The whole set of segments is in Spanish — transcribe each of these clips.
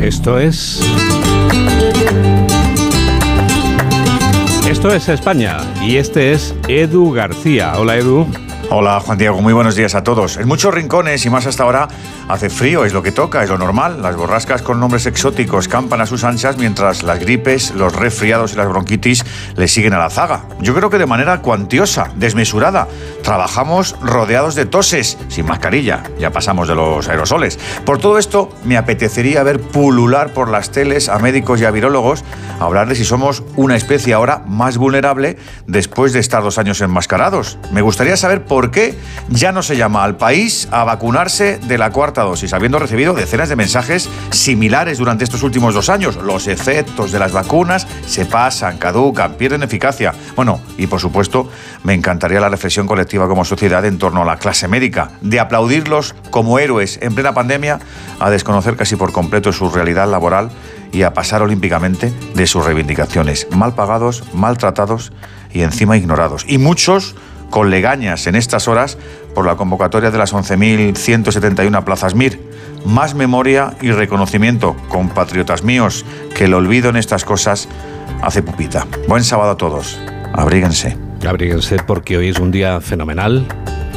Esto es... Esto es España y este es Edu García. Hola Edu. Hola Juan Diego, muy buenos días a todos. En muchos rincones y más hasta ahora hace frío, es lo que toca, es lo normal. Las borrascas con nombres exóticos campan a sus anchas mientras las gripes, los resfriados y las bronquitis le siguen a la zaga. Yo creo que de manera cuantiosa, desmesurada. Trabajamos rodeados de toses, sin mascarilla, ya pasamos de los aerosoles. Por todo esto, me apetecería ver pulular por las teles a médicos y a virólogos, hablar de si somos una especie ahora más vulnerable después de estar dos años enmascarados. Me gustaría saber por por qué ya no se llama al país a vacunarse de la cuarta dosis, habiendo recibido decenas de mensajes similares durante estos últimos dos años. Los efectos de las vacunas se pasan, caducan, pierden eficacia. Bueno, y por supuesto, me encantaría la reflexión colectiva como sociedad en torno a la clase médica, de aplaudirlos como héroes en plena pandemia, a desconocer casi por completo su realidad laboral y a pasar olímpicamente de sus reivindicaciones, mal pagados, maltratados y encima ignorados. Y muchos con legañas en estas horas por la convocatoria de las 11.171 plazas MIR. Más memoria y reconocimiento, compatriotas míos, que el olvido en estas cosas hace pupita. Buen sábado a todos. Abríguense. Abríguense porque hoy es un día fenomenal,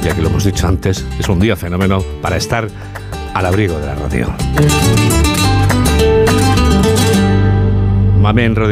ya que lo hemos dicho antes, es un día fenómeno para estar al abrigo de la radio. Mamen